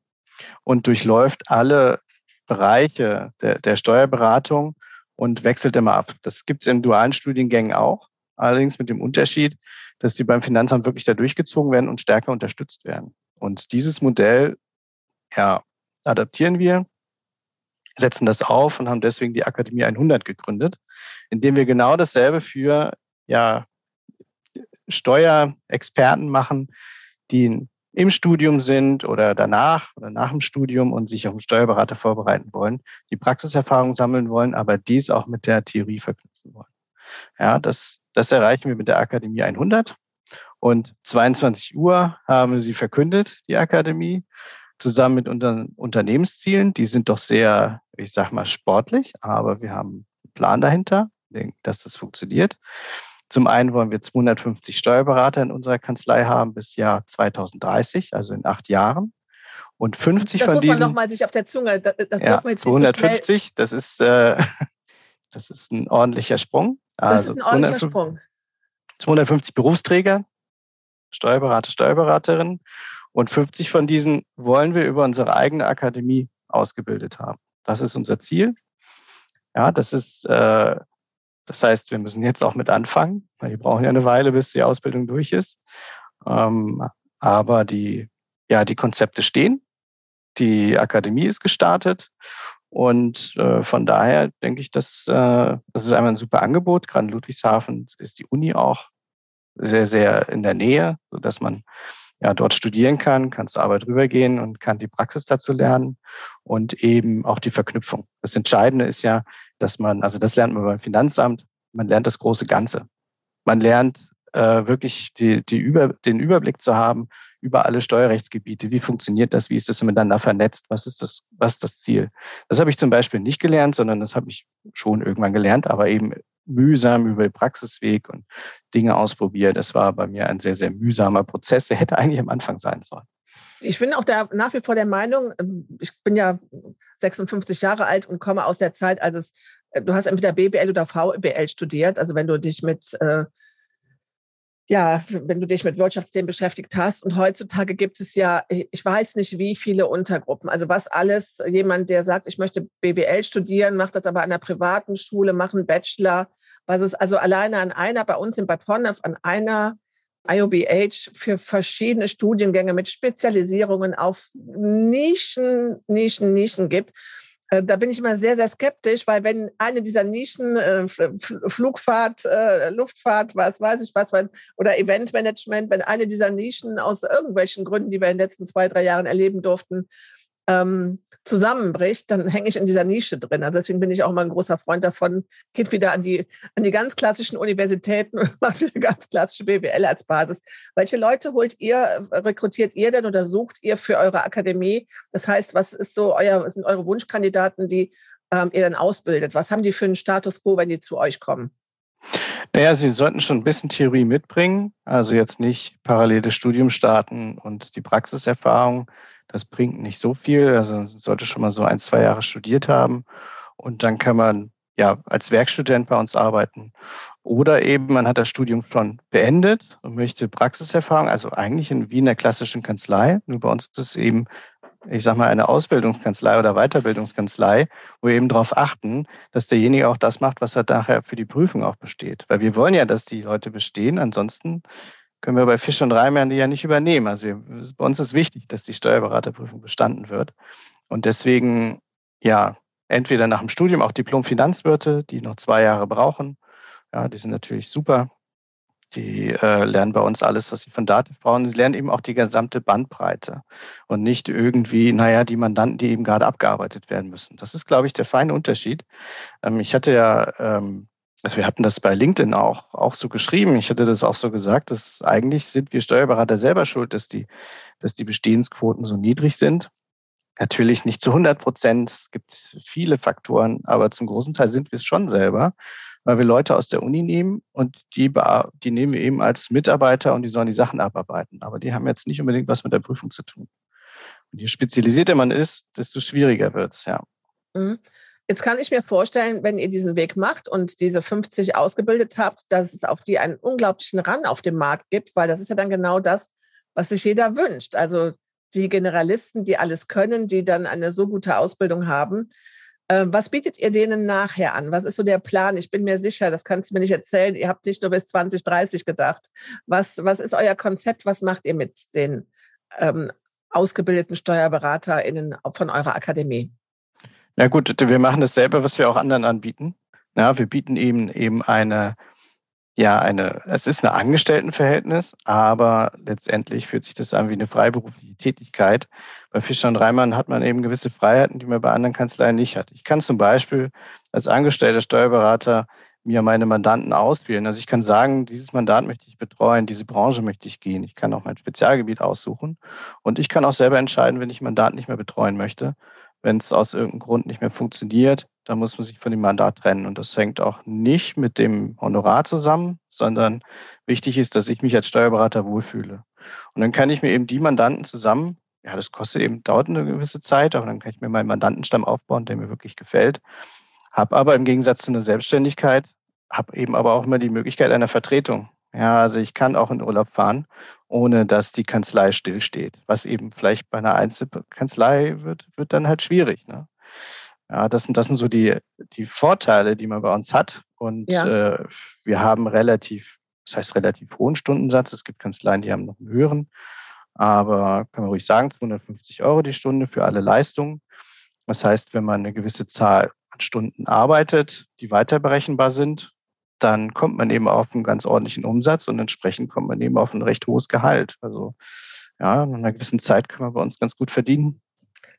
und durchläuft alle Bereiche der, der Steuerberatung und wechselt immer ab. Das gibt es in dualen Studiengängen auch, allerdings mit dem Unterschied, dass die beim Finanzamt wirklich da durchgezogen werden und stärker unterstützt werden. Und dieses Modell, ja, adaptieren wir, setzen das auf und haben deswegen die Akademie 100 gegründet, indem wir genau dasselbe für ja Steuerexperten machen, die im Studium sind oder danach oder nach dem Studium und sich auf einen Steuerberater vorbereiten wollen, die Praxiserfahrung sammeln wollen, aber dies auch mit der Theorie verknüpfen wollen. Ja, das, das erreichen wir mit der Akademie 100. Und 22 Uhr haben sie verkündet, die Akademie, zusammen mit unseren Unternehmenszielen. Die sind doch sehr, ich sag mal, sportlich, aber wir haben einen Plan dahinter, dass das funktioniert. Zum einen wollen wir 250 Steuerberater in unserer Kanzlei haben bis Jahr 2030, also in acht Jahren. Und 50 das von diesen. Das muss man nochmal sich auf der Zunge. Das, ja, wir jetzt 250, so das ist, äh, das ist ein ordentlicher Sprung. Also das ist ein ordentlicher 250, Sprung. 250 Berufsträger, Steuerberater, Steuerberaterinnen. Und 50 von diesen wollen wir über unsere eigene Akademie ausgebildet haben. Das ist unser Ziel. Ja, das ist äh, das heißt, wir müssen jetzt auch mit anfangen, wir brauchen ja eine Weile, bis die Ausbildung durch ist. Ähm, aber die, ja, die Konzepte stehen. Die Akademie ist gestartet. Und äh, von daher denke ich, dass äh, das ist einmal ein super Angebot. Gerade in Ludwigshafen ist die Uni auch sehr, sehr in der Nähe, sodass man ja dort studieren kann, kannst du aber drüber gehen und kann die Praxis dazu lernen und eben auch die Verknüpfung. Das Entscheidende ist ja, dass man, also das lernt man beim Finanzamt, man lernt das große Ganze. Man lernt äh, wirklich die, die über, den Überblick zu haben über alle Steuerrechtsgebiete. Wie funktioniert das? Wie ist das miteinander vernetzt? Was ist das, was ist das Ziel? Das habe ich zum Beispiel nicht gelernt, sondern das habe ich schon irgendwann gelernt, aber eben mühsam über den Praxisweg und Dinge ausprobiert. Das war bei mir ein sehr, sehr mühsamer Prozess. Der hätte eigentlich am Anfang sein sollen. Ich bin auch da nach wie vor der Meinung, ähm, ich bin ja 56 Jahre alt und komme aus der Zeit, als es, äh, du hast entweder BBL oder VBL studiert. Also wenn du dich mit, äh, ja, wenn du dich mit Wirtschaftsthemen beschäftigt hast. Und heutzutage gibt es ja, ich weiß nicht, wie viele Untergruppen. Also was alles, jemand, der sagt, ich möchte BBL studieren, macht das aber an einer privaten Schule, macht einen Bachelor. Was es also alleine an einer, bei uns in Bad Honnef, an einer IOBH für verschiedene Studiengänge mit Spezialisierungen auf Nischen, Nischen, Nischen gibt. Äh, da bin ich immer sehr, sehr skeptisch, weil wenn eine dieser Nischen, äh, Flugfahrt, äh, Luftfahrt, was weiß ich was, oder Eventmanagement, wenn eine dieser Nischen aus irgendwelchen Gründen, die wir in den letzten zwei, drei Jahren erleben durften, ähm, zusammenbricht, dann hänge ich in dieser Nische drin. Also deswegen bin ich auch mal ein großer Freund davon, geht wieder an die, an die ganz klassischen Universitäten und macht wieder ganz klassische BWL als Basis. Welche Leute holt ihr, rekrutiert ihr denn oder sucht ihr für eure Akademie? Das heißt, was ist so euer, was sind eure Wunschkandidaten, die ähm, ihr dann ausbildet? Was haben die für einen Status quo, wenn die zu euch kommen? Naja, Sie sollten schon ein bisschen Theorie mitbringen, also jetzt nicht paralleles Studium starten und die Praxiserfahrung das bringt nicht so viel. Also sollte schon mal so ein, zwei Jahre studiert haben. Und dann kann man ja als Werkstudent bei uns arbeiten. Oder eben man hat das Studium schon beendet und möchte Praxiserfahrung, also eigentlich in, wie in der klassischen Kanzlei. Nur bei uns ist es eben, ich sag mal, eine Ausbildungskanzlei oder Weiterbildungskanzlei, wo wir eben darauf achten, dass derjenige auch das macht, was er nachher für die Prüfung auch besteht. Weil wir wollen ja, dass die Leute bestehen. Ansonsten können wir bei Fisch und Reimern die ja nicht übernehmen. Also wir, bei uns ist wichtig, dass die Steuerberaterprüfung bestanden wird. Und deswegen, ja, entweder nach dem Studium auch Diplom-Finanzwirte, die noch zwei Jahre brauchen. Ja, die sind natürlich super. Die äh, lernen bei uns alles, was sie von Dativ brauchen. Sie lernen eben auch die gesamte Bandbreite und nicht irgendwie, naja, die Mandanten, die eben gerade abgearbeitet werden müssen. Das ist, glaube ich, der feine Unterschied. Ähm, ich hatte ja ähm, also wir hatten das bei LinkedIn auch, auch so geschrieben. Ich hatte das auch so gesagt, dass eigentlich sind wir Steuerberater selber schuld, dass die, dass die Bestehensquoten so niedrig sind. Natürlich nicht zu 100 Prozent. Es gibt viele Faktoren, aber zum großen Teil sind wir es schon selber, weil wir Leute aus der Uni nehmen und die, die nehmen wir eben als Mitarbeiter und die sollen die Sachen abarbeiten. Aber die haben jetzt nicht unbedingt was mit der Prüfung zu tun. Und je spezialisierter man ist, desto schwieriger wird es, ja. Mhm. Jetzt kann ich mir vorstellen, wenn ihr diesen Weg macht und diese 50 ausgebildet habt, dass es auf die einen unglaublichen Run auf dem Markt gibt, weil das ist ja dann genau das, was sich jeder wünscht. Also die Generalisten, die alles können, die dann eine so gute Ausbildung haben. Ähm, was bietet ihr denen nachher an? Was ist so der Plan? Ich bin mir sicher, das kannst du mir nicht erzählen. Ihr habt nicht nur bis 2030 gedacht. Was, was ist euer Konzept? Was macht ihr mit den ähm, ausgebildeten SteuerberaterInnen von eurer Akademie? Ja gut, wir machen dasselbe, was wir auch anderen anbieten. Ja, wir bieten eben eben eine ja, eine, es ist ein Angestelltenverhältnis, aber letztendlich fühlt sich das an wie eine freiberufliche Tätigkeit. Bei Fischer und Reimann hat man eben gewisse Freiheiten, die man bei anderen Kanzleien nicht hat. Ich kann zum Beispiel als angestellter Steuerberater mir meine Mandanten auswählen. Also ich kann sagen, dieses Mandat möchte ich betreuen, diese Branche möchte ich gehen. Ich kann auch mein Spezialgebiet aussuchen und ich kann auch selber entscheiden, wenn ich Mandat nicht mehr betreuen möchte. Wenn es aus irgendeinem Grund nicht mehr funktioniert, da muss man sich von dem Mandat trennen. Und das hängt auch nicht mit dem Honorar zusammen, sondern wichtig ist, dass ich mich als Steuerberater wohlfühle. Und dann kann ich mir eben die Mandanten zusammen, ja, das kostet eben, dauert eine gewisse Zeit, aber dann kann ich mir meinen Mandantenstamm aufbauen, der mir wirklich gefällt. Habe aber im Gegensatz zu einer Selbstständigkeit, habe eben aber auch immer die Möglichkeit einer Vertretung. Ja, also ich kann auch in Urlaub fahren, ohne dass die Kanzlei stillsteht. Was eben vielleicht bei einer Einzelkanzlei wird, wird dann halt schwierig. Ne? Ja, das sind, das sind so die, die Vorteile, die man bei uns hat. Und ja. äh, wir haben relativ, das heißt relativ hohen Stundensatz. Es gibt Kanzleien, die haben noch einen höheren. Aber kann man ruhig sagen, 250 Euro die Stunde für alle Leistungen. Das heißt, wenn man eine gewisse Zahl an Stunden arbeitet, die weiter berechenbar sind, dann kommt man eben auf einen ganz ordentlichen Umsatz und entsprechend kommt man eben auf ein recht hohes Gehalt. Also ja, in einer gewissen Zeit kann man bei uns ganz gut verdienen.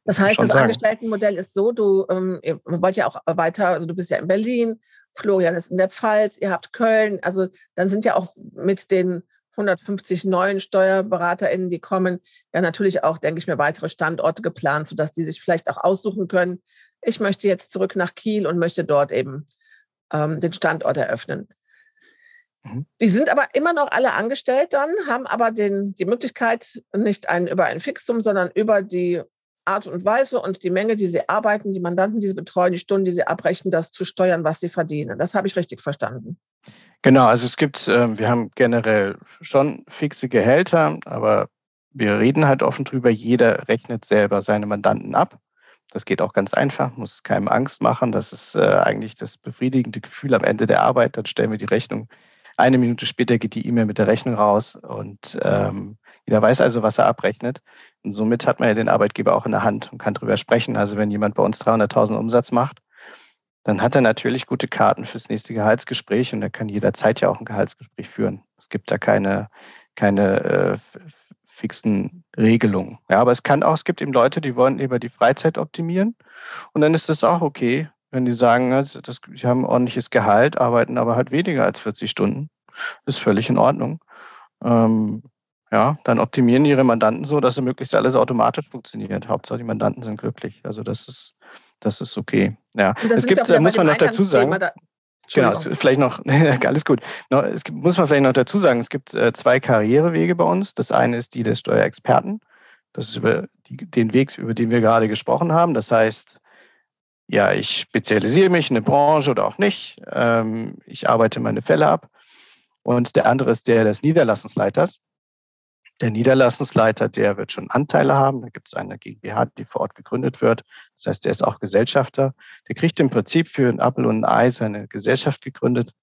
Das heißt, das sagen. Angestelltenmodell ist so, du ähm, wollt ja auch weiter, also du bist ja in Berlin, Florian ist in der Pfalz, ihr habt Köln, also dann sind ja auch mit den 150 neuen SteuerberaterInnen, die kommen, ja natürlich auch, denke ich mir, weitere Standorte geplant, sodass die sich vielleicht auch aussuchen können, ich möchte jetzt zurück nach Kiel und möchte dort eben ähm, den Standort eröffnen. Mhm. Die sind aber immer noch alle angestellt dann, haben aber den, die Möglichkeit, nicht ein, über ein Fixum, sondern über die Art und Weise und die Menge, die sie arbeiten, die Mandanten, die sie betreuen, die Stunden, die sie abrechnen, das zu steuern, was sie verdienen. Das habe ich richtig verstanden. Genau, also es gibt, ähm, wir haben generell schon fixe Gehälter, aber wir reden halt offen drüber, jeder rechnet selber seine Mandanten ab. Das geht auch ganz einfach, muss keinem Angst machen. Das ist äh, eigentlich das befriedigende Gefühl am Ende der Arbeit. Dann stellen wir die Rechnung. Eine Minute später geht die E-Mail mit der Rechnung raus und ähm, jeder weiß also, was er abrechnet. Und somit hat man ja den Arbeitgeber auch in der Hand und kann darüber sprechen. Also wenn jemand bei uns 300.000 Umsatz macht, dann hat er natürlich gute Karten fürs nächste Gehaltsgespräch und er kann jederzeit ja auch ein Gehaltsgespräch führen. Es gibt da keine, keine äh, fixen Regelungen. Ja, aber es kann auch, es gibt eben Leute, die wollen lieber die Freizeit optimieren und dann ist das auch okay, wenn die sagen, also das, sie haben ein ordentliches Gehalt, arbeiten aber halt weniger als 40 Stunden. Das ist völlig in Ordnung. Ähm, ja, dann optimieren ihre Mandanten so, dass möglichst alles automatisch funktioniert. Hauptsache die Mandanten sind glücklich. Also das ist, das ist okay. Ja, es gibt, da muss man noch dazu sagen. Da, genau, vielleicht noch, alles gut. Es gibt, muss man vielleicht noch dazu sagen, es gibt äh, zwei Karrierewege bei uns. Das eine ist die des Steuerexperten. Das ist über die, den Weg, über den wir gerade gesprochen haben. Das heißt, ja, ich spezialisiere mich in eine Branche oder auch nicht. Ähm, ich arbeite meine Fälle ab. Und der andere ist der des Niederlassungsleiters. Der Niederlassungsleiter, der wird schon Anteile haben. Da gibt es eine GmbH, die vor Ort gegründet wird. Das heißt, der ist auch Gesellschafter. Der kriegt im Prinzip für ein Apple und ein Ei seine Gesellschaft gegründet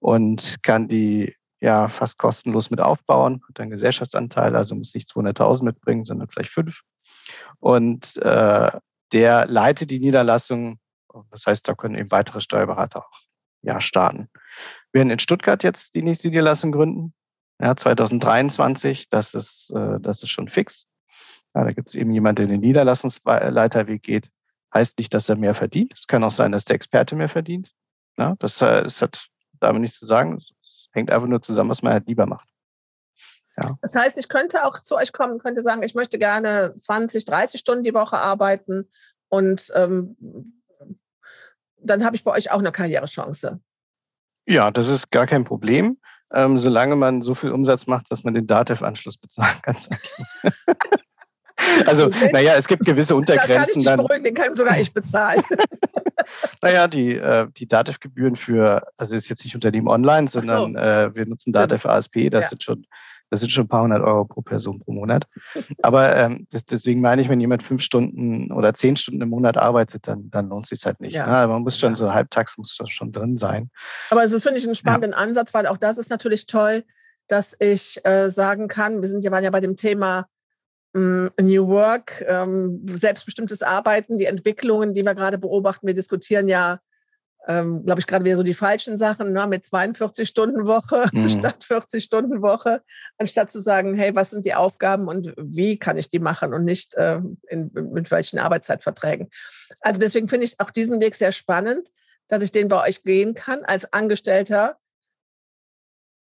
und kann die ja fast kostenlos mit aufbauen, hat dann Gesellschaftsanteile, also muss nicht 200.000 mitbringen, sondern vielleicht fünf. Und äh, der leitet die Niederlassung. Das heißt, da können eben weitere Steuerberater auch ja, starten. Wir werden in Stuttgart jetzt die nächste Niederlassung gründen ja, 2023, das ist, äh, das ist schon fix. Ja, da gibt es eben jemanden, der den Niederlassungsleiterweg geht. Heißt nicht, dass er mehr verdient. Es kann auch sein, dass der Experte mehr verdient. Ja, das, äh, das hat damit nichts zu sagen. Es hängt einfach nur zusammen, was man halt lieber macht. Ja. Das heißt, ich könnte auch zu euch kommen, könnte sagen, ich möchte gerne 20, 30 Stunden die Woche arbeiten und ähm, dann habe ich bei euch auch eine Karrierechance. Ja, das ist gar kein Problem ähm, solange man so viel Umsatz macht, dass man den DATEV-Anschluss bezahlen kann. also, okay. naja, es gibt gewisse Untergrenzen. Da kann ich beruhigen, den kann sogar ich bezahlen. naja, die, äh, die DATEV-Gebühren für, also ist jetzt nicht Unternehmen online, sondern so. äh, wir nutzen DATEV ASP, das ja. sind schon das sind schon ein paar hundert Euro pro Person pro Monat. Aber ähm, das, deswegen meine ich, wenn jemand fünf Stunden oder zehn Stunden im Monat arbeitet, dann, dann lohnt es sich halt nicht. Ja. Ne? Man muss schon so halbtags muss schon drin sein. Aber es ist, finde ich, einen spannenden ja. Ansatz, weil auch das ist natürlich toll, dass ich äh, sagen kann, wir sind ja, waren ja bei dem Thema ähm, New Work, ähm, selbstbestimmtes Arbeiten, die Entwicklungen, die wir gerade beobachten. Wir diskutieren ja ähm, glaube ich, gerade wieder so die falschen Sachen ne, mit 42-Stunden-Woche mhm. statt 40-Stunden-Woche, anstatt zu sagen, hey, was sind die Aufgaben und wie kann ich die machen und nicht äh, in, mit welchen Arbeitszeitverträgen. Also deswegen finde ich auch diesen Weg sehr spannend, dass ich den bei euch gehen kann als Angestellter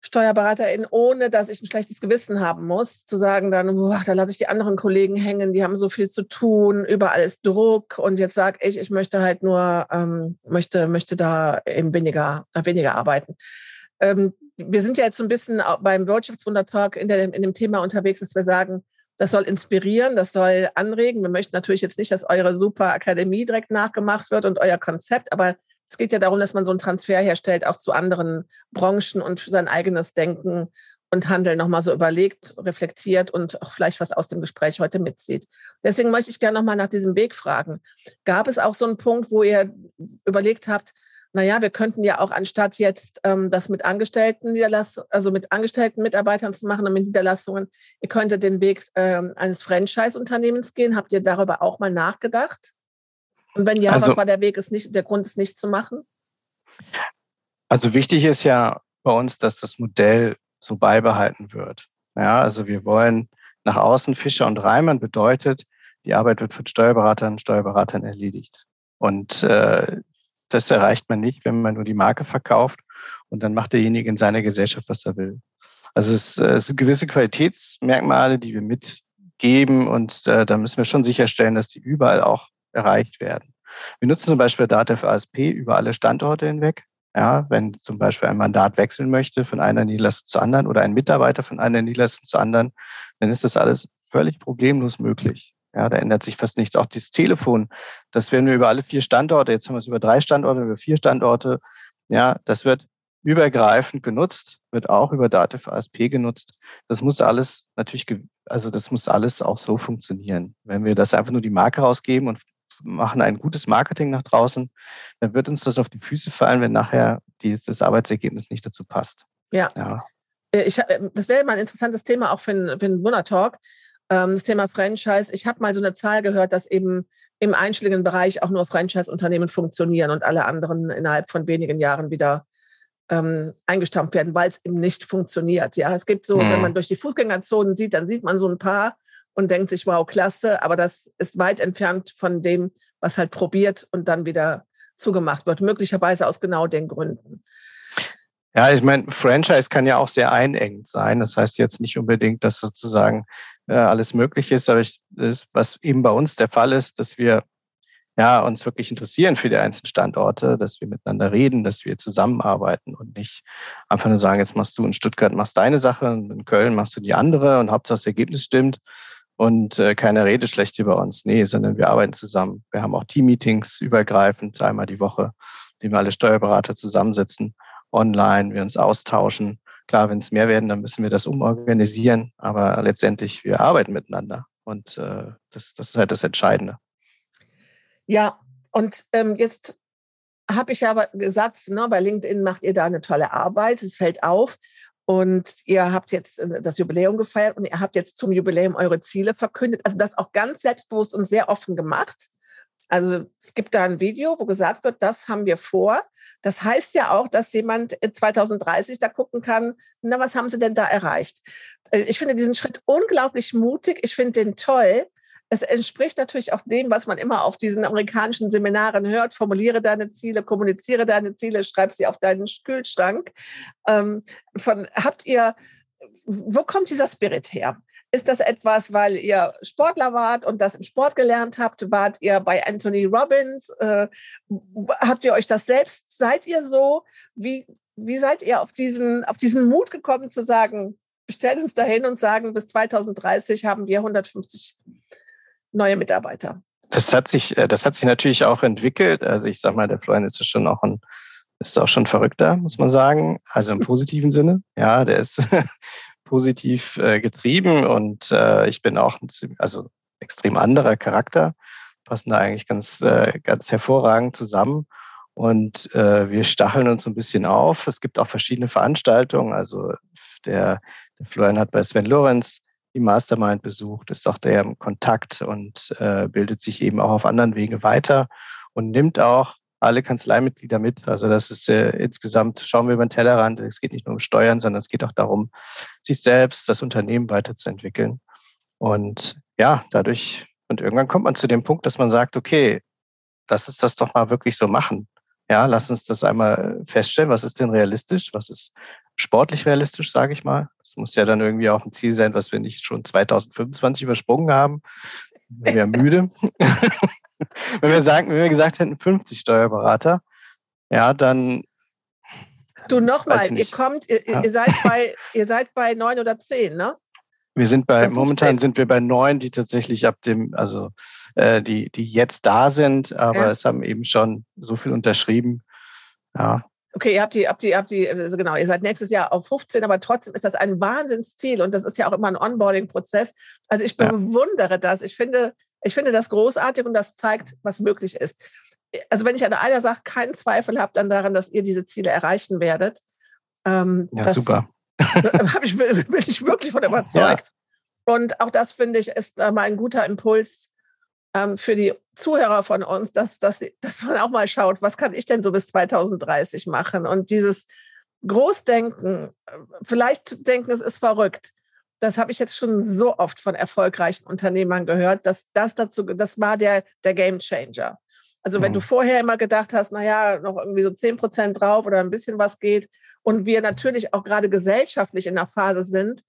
Steuerberaterin, ohne dass ich ein schlechtes Gewissen haben muss, zu sagen dann, boah, da lasse ich die anderen Kollegen hängen, die haben so viel zu tun, überall ist Druck und jetzt sage ich, ich möchte halt nur, ähm, möchte, möchte da eben weniger, weniger arbeiten. Ähm, wir sind ja jetzt so ein bisschen beim Wirtschaftswunder-Talk in, in dem Thema unterwegs, dass wir sagen, das soll inspirieren, das soll anregen. Wir möchten natürlich jetzt nicht, dass eure super Akademie direkt nachgemacht wird und euer Konzept, aber es geht ja darum, dass man so einen Transfer herstellt, auch zu anderen Branchen und sein eigenes Denken und Handeln nochmal so überlegt, reflektiert und auch vielleicht was aus dem Gespräch heute mitzieht. Deswegen möchte ich gerne nochmal nach diesem Weg fragen. Gab es auch so einen Punkt, wo ihr überlegt habt, naja, wir könnten ja auch anstatt jetzt ähm, das mit Angestellten also mit angestellten Mitarbeitern zu machen und mit Niederlassungen, ihr könntet den Weg ähm, eines Franchise-Unternehmens gehen. Habt ihr darüber auch mal nachgedacht? Und wenn ja, also, was war der Weg, ist nicht, der Grund, es nicht zu machen? Also wichtig ist ja bei uns, dass das Modell so beibehalten wird. Ja, also wir wollen nach außen Fischer und Reimann bedeutet, die Arbeit wird von Steuerberatern und Steuerberatern erledigt. Und äh, das erreicht man nicht, wenn man nur die Marke verkauft und dann macht derjenige in seiner Gesellschaft, was er will. Also es, äh, es sind gewisse Qualitätsmerkmale, die wir mitgeben und äh, da müssen wir schon sicherstellen, dass die überall auch erreicht werden. Wir nutzen zum Beispiel für ASP über alle Standorte hinweg. Ja, wenn zum Beispiel ein Mandat wechseln möchte von einer Niederlassung zur anderen oder ein Mitarbeiter von einer Niederlassung zur anderen, dann ist das alles völlig problemlos möglich. Ja, da ändert sich fast nichts. Auch dieses Telefon, das werden wir über alle vier Standorte, jetzt haben wir es über drei Standorte, über vier Standorte, ja, das wird übergreifend genutzt, wird auch über für ASP genutzt. Das muss alles natürlich, also das muss alles auch so funktionieren. Wenn wir das einfach nur die Marke rausgeben und machen ein gutes Marketing nach draußen, dann wird uns das auf die Füße fallen, wenn nachher dieses, das Arbeitsergebnis nicht dazu passt. Ja. ja. Äh, ich, äh, das wäre mal ein interessantes Thema auch für einen, für einen Wundertalk, ähm, das Thema Franchise. Ich habe mal so eine Zahl gehört, dass eben im einschlägigen Bereich auch nur Franchise-Unternehmen funktionieren und alle anderen innerhalb von wenigen Jahren wieder ähm, eingestampft werden, weil es eben nicht funktioniert. Ja, es gibt so, mhm. wenn man durch die Fußgängerzonen sieht, dann sieht man so ein paar, und denkt sich, wow, klasse, aber das ist weit entfernt von dem, was halt probiert und dann wieder zugemacht wird, möglicherweise aus genau den Gründen. Ja, ich meine, Franchise kann ja auch sehr einengend sein. Das heißt jetzt nicht unbedingt, dass sozusagen äh, alles möglich ist, aber ich, das, was eben bei uns der Fall ist, dass wir ja, uns wirklich interessieren für die einzelnen Standorte, dass wir miteinander reden, dass wir zusammenarbeiten und nicht einfach nur sagen, jetzt machst du in Stuttgart machst deine Sache in Köln machst du die andere und Hauptsache das Ergebnis stimmt und äh, keine Rede schlecht über uns. Nee, sondern wir arbeiten zusammen. Wir haben auch Team-Meetings übergreifend, einmal die Woche, in wir alle Steuerberater zusammensitzen, online, wir uns austauschen. Klar, wenn es mehr werden, dann müssen wir das umorganisieren, aber letztendlich, wir arbeiten miteinander und äh, das, das ist halt das Entscheidende. Ja, und ähm, jetzt habe ich aber gesagt, ne, bei LinkedIn macht ihr da eine tolle Arbeit, es fällt auf. Und ihr habt jetzt äh, das Jubiläum gefeiert und ihr habt jetzt zum Jubiläum eure Ziele verkündet. Also das auch ganz selbstbewusst und sehr offen gemacht. Also es gibt da ein Video, wo gesagt wird, das haben wir vor. Das heißt ja auch, dass jemand 2030 da gucken kann, na, was haben sie denn da erreicht? Äh, ich finde diesen Schritt unglaublich mutig. Ich finde den toll es entspricht natürlich auch dem, was man immer auf diesen amerikanischen Seminaren hört. Formuliere deine Ziele, kommuniziere deine Ziele, schreib sie auf deinen Kühlschrank. Ähm, von, habt ihr, wo kommt dieser Spirit her? Ist das etwas, weil ihr Sportler wart und das im Sport gelernt habt? Wart ihr bei Anthony Robbins? Äh, habt ihr euch das selbst? Seid ihr so? Wie, wie seid ihr auf diesen, auf diesen Mut gekommen zu sagen, stellt uns dahin und sagen, bis 2030 haben wir 150 neue Mitarbeiter. Das hat sich, äh, das hat sich natürlich auch entwickelt. Also ich sag mal, der Florian ist schon auch ein, ist auch schon verrückter, muss man sagen. Also im positiven Sinne. Ja, der ist positiv äh, getrieben und äh, ich bin auch ein, also extrem anderer Charakter, passen da eigentlich ganz, ganz hervorragend zusammen. Und äh, wir stacheln uns ein bisschen auf. Es gibt auch verschiedene Veranstaltungen. Also der, der Florian hat bei Sven Lorenz die Mastermind besucht, ist auch der im Kontakt und äh, bildet sich eben auch auf anderen Wege weiter und nimmt auch alle Kanzleimitglieder mit. Also das ist äh, insgesamt, schauen wir über den Tellerrand, es geht nicht nur um Steuern, sondern es geht auch darum, sich selbst, das Unternehmen weiterzuentwickeln. Und ja, dadurch, und irgendwann kommt man zu dem Punkt, dass man sagt, okay, lass uns das doch mal wirklich so machen. Ja, lass uns das einmal feststellen, was ist denn realistisch, was ist sportlich realistisch, sage ich mal. Das muss ja dann irgendwie auch ein Ziel sein, was wir nicht schon 2025 übersprungen haben. Wir wären müde. wenn wir sagen, wenn wir gesagt hätten 50 Steuerberater, ja, dann Du nochmal, ihr kommt, ihr, ja. ihr, seid bei, ihr seid bei neun oder zehn, ne? Wir sind bei, momentan sind wir bei neun, die tatsächlich ab dem, also äh, die, die jetzt da sind, aber ja. es haben eben schon so viel unterschrieben. Ja. Okay, ihr habt die, habt die, habt die, also genau, ihr seid nächstes Jahr auf 15, aber trotzdem ist das ein Wahnsinnsziel und das ist ja auch immer ein Onboarding-Prozess. Also ich bewundere ja. das. Ich finde, ich finde das großartig und das zeigt, was möglich ist. Also wenn ich an einer Sache keinen Zweifel habe, dann daran, dass ihr diese Ziele erreichen werdet. Ähm, ja, das, super. Ich, bin ich wirklich von überzeugt. Ja. Und auch das, finde ich, ist äh, mal ein guter Impuls ähm, für die Zuhörer von uns, dass, dass, dass man auch mal schaut, was kann ich denn so bis 2030 machen? Und dieses Großdenken, äh, vielleicht denken, es ist verrückt. Das habe ich jetzt schon so oft von erfolgreichen Unternehmern gehört, dass das dazu, das war der, der Game Changer. Also wenn mhm. du vorher immer gedacht hast, naja, noch irgendwie so 10 Prozent drauf oder ein bisschen was geht, und wir natürlich auch gerade gesellschaftlich in einer Phase sind,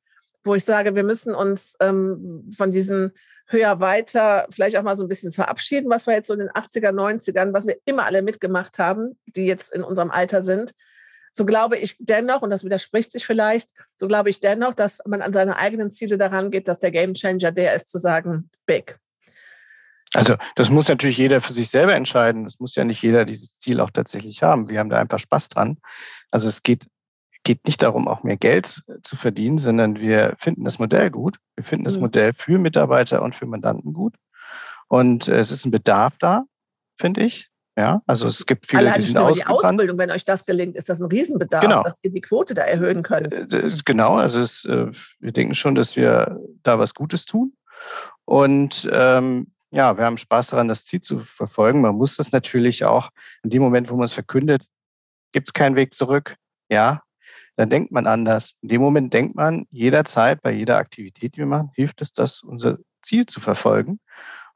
wo ich sage, wir müssen uns ähm, von diesem höher weiter vielleicht auch mal so ein bisschen verabschieden, was wir jetzt so in den 80er, 90ern, was wir immer alle mitgemacht haben, die jetzt in unserem Alter sind. So glaube ich dennoch, und das widerspricht sich vielleicht, so glaube ich dennoch, dass man an seine eigenen Ziele daran geht, dass der Gamechanger der ist, zu sagen, big. Also das muss natürlich jeder für sich selber entscheiden. Es muss ja nicht jeder dieses Ziel auch tatsächlich haben. Wir haben da einfach Spaß dran. Also es geht, geht nicht darum, auch mehr Geld zu verdienen, sondern wir finden das Modell gut. Wir finden das mhm. Modell für Mitarbeiter und für Mandanten gut. Und es ist ein Bedarf da, finde ich. Ja, also es gibt viele, Allein die sind die Ausbildung, wenn euch das gelingt, ist das ein Riesenbedarf, genau. dass ihr die Quote da erhöhen könnt. Äh, genau, also es, äh, wir denken schon, dass wir da was Gutes tun. Und ähm, ja, wir haben Spaß daran, das Ziel zu verfolgen. Man muss das natürlich auch in dem Moment, wo man es verkündet, gibt es keinen Weg zurück. Ja, dann denkt man anders. In dem Moment denkt man jederzeit bei jeder Aktivität, die wir machen, hilft es, das unser Ziel zu verfolgen.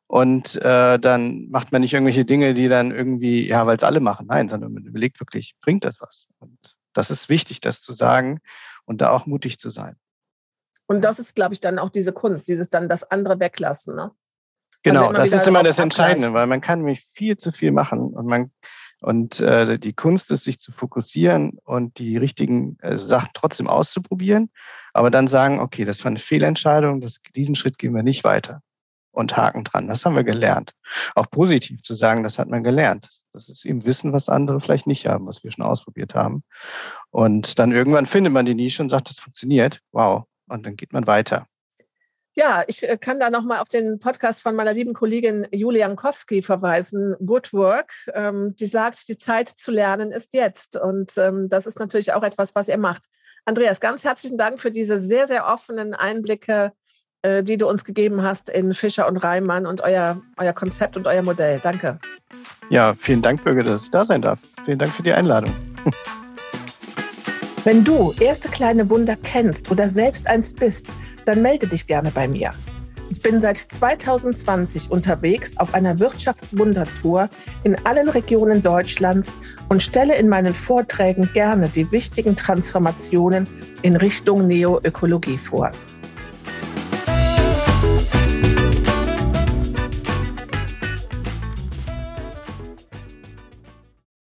Und äh, dann macht man nicht irgendwelche Dinge, die dann irgendwie, ja, weil es alle machen. Nein, sondern man überlegt wirklich, bringt das was? Und das ist wichtig, das zu sagen und da auch mutig zu sein. Und das ist, glaube ich, dann auch diese Kunst, dieses dann das andere weglassen. Ne? Genau, das ist immer das Entscheidende, weil man kann nämlich viel zu viel machen und man und äh, die Kunst ist, sich zu fokussieren und die richtigen äh, Sachen trotzdem auszuprobieren, aber dann sagen, okay, das war eine Fehlentscheidung, das, diesen Schritt gehen wir nicht weiter und Haken dran. Das haben wir gelernt. Auch positiv zu sagen, das hat man gelernt. Das ist eben Wissen, was andere vielleicht nicht haben, was wir schon ausprobiert haben. Und dann irgendwann findet man die Nische und sagt, das funktioniert. Wow. Und dann geht man weiter. Ja, ich äh, kann da nochmal auf den Podcast von meiner lieben Kollegin Julia Jankowski verweisen, Good Work. Ähm, die sagt, die Zeit zu lernen ist jetzt. Und ähm, das ist natürlich auch etwas, was ihr macht. Andreas, ganz herzlichen Dank für diese sehr, sehr offenen Einblicke, äh, die du uns gegeben hast in Fischer und Reimann und euer, euer Konzept und euer Modell. Danke. Ja, vielen Dank, Bürger, dass ich da sein darf. Vielen Dank für die Einladung. Wenn du erste kleine Wunder kennst oder selbst eins bist, dann melde dich gerne bei mir. Ich bin seit 2020 unterwegs auf einer Wirtschaftswundertour in allen Regionen Deutschlands und stelle in meinen Vorträgen gerne die wichtigen Transformationen in Richtung Neoökologie vor.